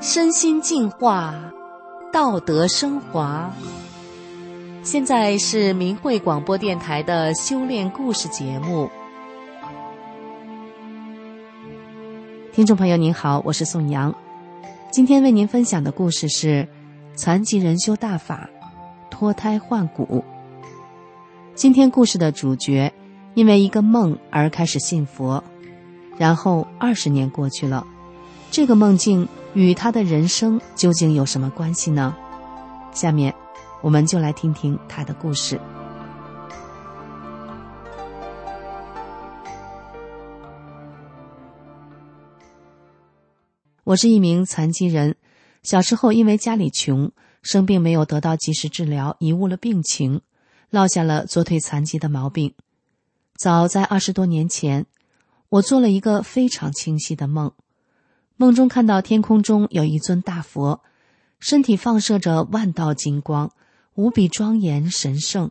身心净化，道德升华。现在是明慧广播电台的修炼故事节目。听众朋友您好，我是宋阳，今天为您分享的故事是残疾人修大法，脱胎换骨。今天故事的主角因为一个梦而开始信佛，然后二十年过去了，这个梦境。与他的人生究竟有什么关系呢？下面，我们就来听听他的故事。我是一名残疾人，小时候因为家里穷，生病没有得到及时治疗，贻误了病情，落下了左腿残疾的毛病。早在二十多年前，我做了一个非常清晰的梦。梦中看到天空中有一尊大佛，身体放射着万道金光，无比庄严神圣。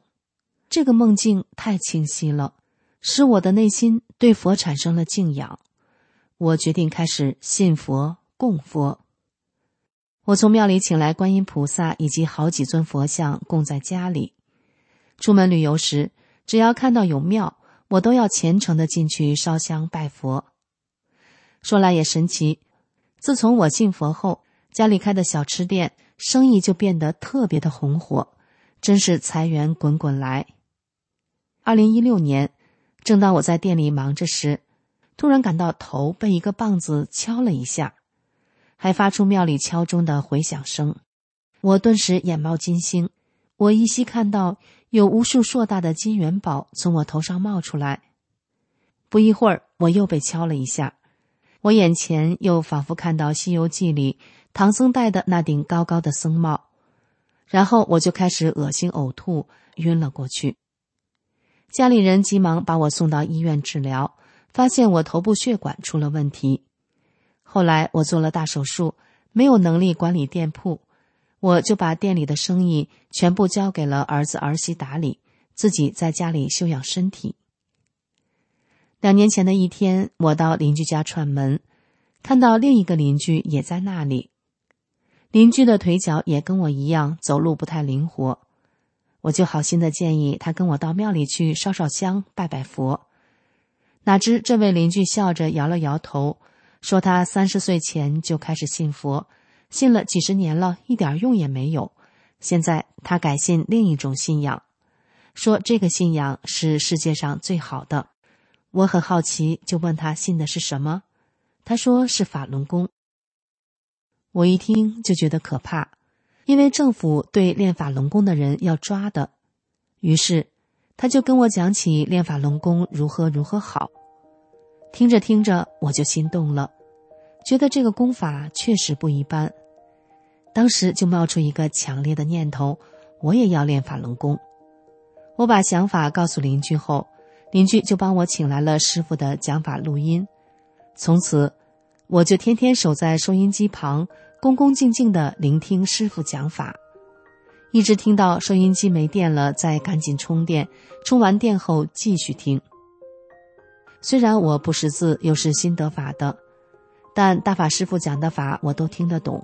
这个梦境太清晰了，使我的内心对佛产生了敬仰。我决定开始信佛供佛。我从庙里请来观音菩萨以及好几尊佛像供在家里。出门旅游时，只要看到有庙，我都要虔诚的进去烧香拜佛。说来也神奇。自从我信佛后，家里开的小吃店生意就变得特别的红火，真是财源滚滚来。二零一六年，正当我在店里忙着时，突然感到头被一个棒子敲了一下，还发出庙里敲钟的回响声，我顿时眼冒金星。我依稀看到有无数硕大的金元宝从我头上冒出来。不一会儿，我又被敲了一下。我眼前又仿佛看到《西游记》里唐僧戴的那顶高高的僧帽，然后我就开始恶心呕吐，晕了过去。家里人急忙把我送到医院治疗，发现我头部血管出了问题。后来我做了大手术，没有能力管理店铺，我就把店里的生意全部交给了儿子儿媳打理，自己在家里休养身体。两年前的一天，我到邻居家串门，看到另一个邻居也在那里。邻居的腿脚也跟我一样，走路不太灵活。我就好心的建议他跟我到庙里去烧烧香、拜拜佛。哪知这位邻居笑着摇了摇头，说他三十岁前就开始信佛，信了几十年了，一点用也没有。现在他改信另一种信仰，说这个信仰是世界上最好的。我很好奇，就问他信的是什么。他说是法轮功。我一听就觉得可怕，因为政府对练法轮功的人要抓的。于是，他就跟我讲起练法轮功如何如何好。听着听着，我就心动了，觉得这个功法确实不一般。当时就冒出一个强烈的念头：我也要练法轮功。我把想法告诉邻居后。邻居就帮我请来了师傅的讲法录音，从此我就天天守在收音机旁，恭恭敬敬的聆听师傅讲法，一直听到收音机没电了，再赶紧充电，充完电后继续听。虽然我不识字，又是新得法的，但大法师傅讲的法我都听得懂。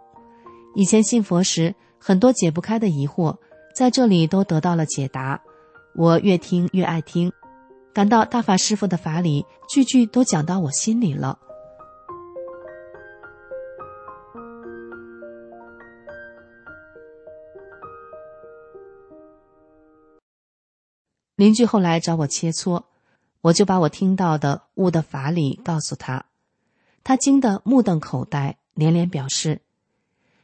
以前信佛时，很多解不开的疑惑，在这里都得到了解答，我越听越爱听。感到大法师傅的法理句句都讲到我心里了。邻居后来找我切磋，我就把我听到的悟的法理告诉他，他惊得目瞪口呆，连连表示：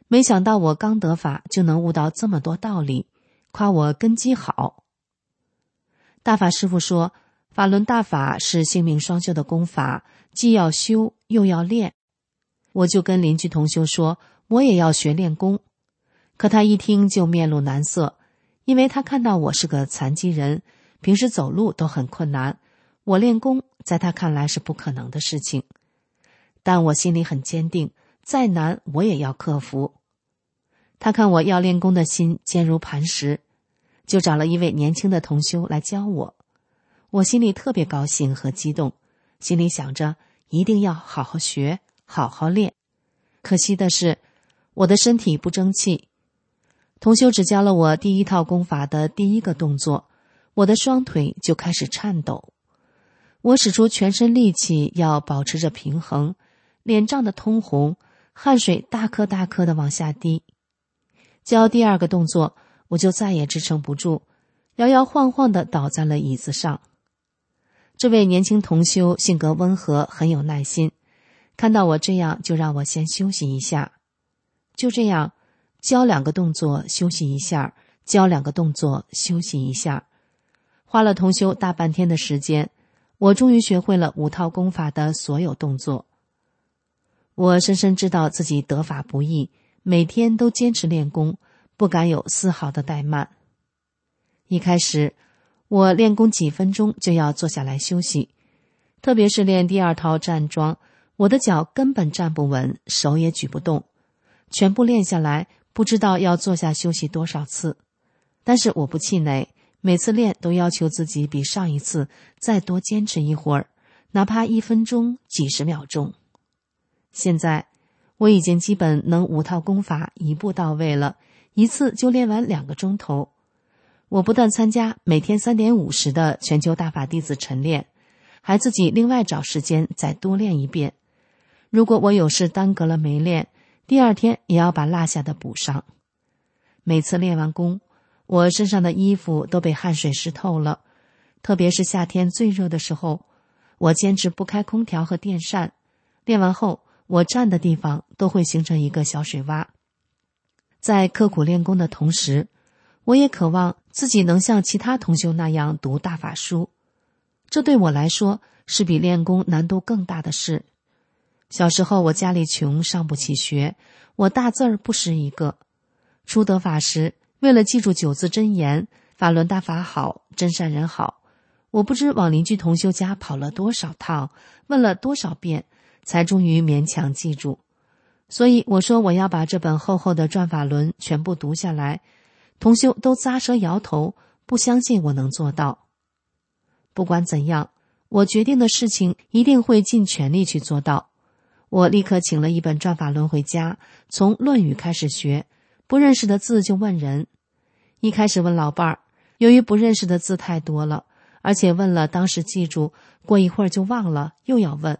没想到我刚得法就能悟到这么多道理，夸我根基好。大法师傅说。法轮大法是性命双修的功法，既要修又要练。我就跟邻居同修说，我也要学练功。可他一听就面露难色，因为他看到我是个残疾人，平时走路都很困难，我练功在他看来是不可能的事情。但我心里很坚定，再难我也要克服。他看我要练功的心坚如磐石，就找了一位年轻的同修来教我。我心里特别高兴和激动，心里想着一定要好好学，好好练。可惜的是，我的身体不争气。同修只教了我第一套功法的第一个动作，我的双腿就开始颤抖。我使出全身力气要保持着平衡，脸涨得通红，汗水大颗大颗的往下滴。教第二个动作，我就再也支撑不住，摇摇晃晃的倒在了椅子上。这位年轻同修性格温和，很有耐心，看到我这样，就让我先休息一下。就这样，教两个动作休息一下，教两个动作休息一下，花了同修大半天的时间，我终于学会了五套功法的所有动作。我深深知道自己得法不易。每天都坚持练功，不敢有丝毫的怠慢。一开始，我练功几分钟就要坐下来休息，特别是练第二套站桩，我的脚根本站不稳，手也举不动。全部练下来，不知道要坐下休息多少次。但是我不气馁，每次练都要求自己比上一次再多坚持一会儿，哪怕一分钟、几十秒钟。现在。我已经基本能五套功法一步到位了，一次就练完两个钟头。我不但参加每天三点五十的全球大法弟子晨练，还自己另外找时间再多练一遍。如果我有事耽搁了没练，第二天也要把落下的补上。每次练完功，我身上的衣服都被汗水湿透了，特别是夏天最热的时候，我坚持不开空调和电扇。练完后。我站的地方都会形成一个小水洼。在刻苦练功的同时，我也渴望自己能像其他同修那样读大法书。这对我来说是比练功难度更大的事。小时候我家里穷，上不起学，我大字儿不识一个。初得法时，为了记住九字真言“法轮大法好，真善人好”，我不知往邻居同修家跑了多少趟，问了多少遍。才终于勉强记住，所以我说我要把这本厚厚的转法轮全部读下来。同修都咂舌摇头，不相信我能做到。不管怎样，我决定的事情一定会尽全力去做到。我立刻请了一本转法轮回家，从《论语》开始学，不认识的字就问人。一开始问老伴儿，由于不认识的字太多了，而且问了当时记住，过一会儿就忘了，又要问。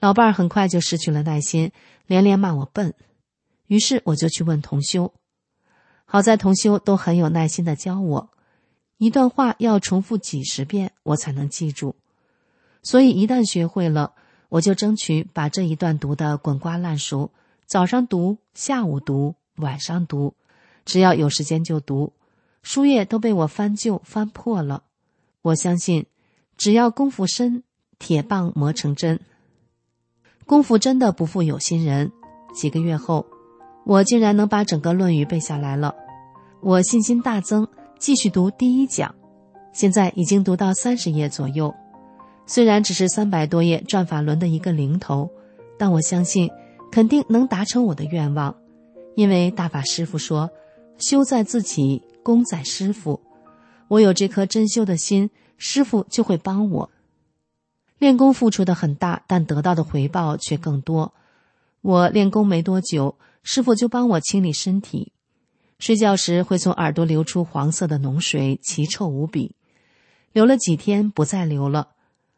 老伴儿很快就失去了耐心，连连骂我笨。于是我就去问同修，好在同修都很有耐心的教我，一段话要重复几十遍我才能记住。所以一旦学会了，我就争取把这一段读得滚瓜烂熟，早上读，下午读，晚上读，只要有时间就读，书页都被我翻旧翻破了。我相信，只要功夫深，铁棒磨成针。功夫真的不负有心人，几个月后，我竟然能把整个《论语》背下来了。我信心大增，继续读第一讲，现在已经读到三十页左右。虽然只是三百多页转法轮的一个零头，但我相信肯定能达成我的愿望，因为大法师父说：“修在自己，功在师傅。”我有这颗真修的心，师傅就会帮我。练功付出的很大，但得到的回报却更多。我练功没多久，师傅就帮我清理身体。睡觉时会从耳朵流出黄色的脓水，奇臭无比。流了几天不再流了，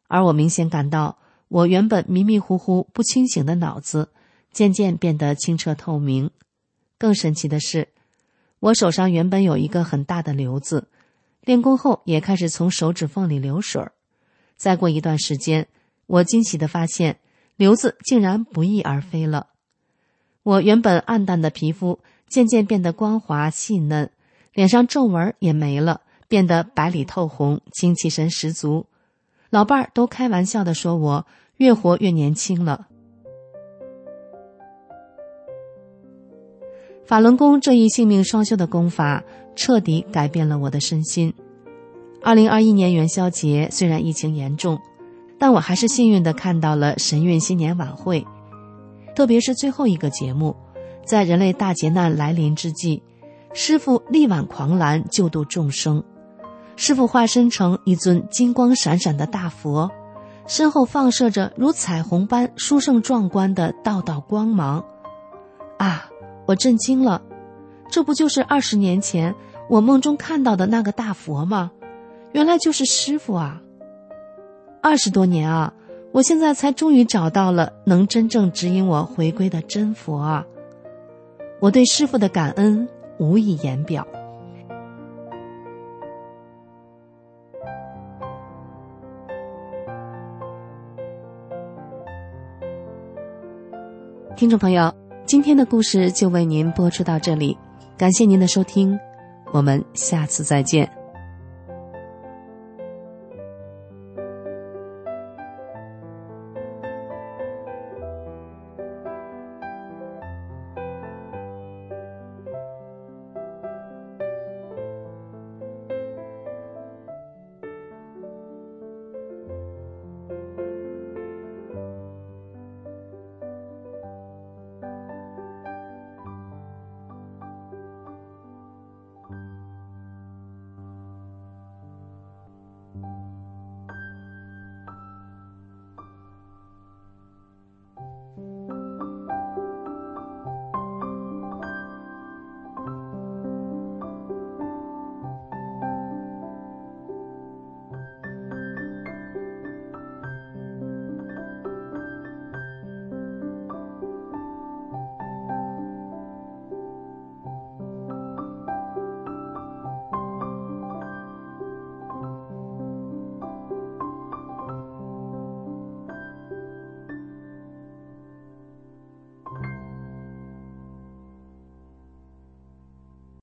而我明显感到，我原本迷迷糊糊、不清醒的脑子渐渐变得清澈透明。更神奇的是，我手上原本有一个很大的瘤子，练功后也开始从手指缝里流水儿。再过一段时间，我惊喜的发现，瘤子竟然不翼而飞了。我原本暗淡的皮肤渐渐变得光滑细嫩，脸上皱纹也没了，变得白里透红，精气神十足。老伴儿都开玩笑的说我越活越年轻了。法轮功这一性命双修的功法，彻底改变了我的身心。二零二一年元宵节，虽然疫情严重，但我还是幸运的看到了神韵新年晚会，特别是最后一个节目，在人类大劫难来临之际，师傅力挽狂澜，救度众生。师傅化身成一尊金光闪闪的大佛，身后放射着如彩虹般殊胜壮观的道道光芒。啊！我震惊了，这不就是二十年前我梦中看到的那个大佛吗？原来就是师傅啊！二十多年啊，我现在才终于找到了能真正指引我回归的真佛啊！我对师傅的感恩无以言表。听众朋友。今天的故事就为您播出到这里，感谢您的收听，我们下次再见。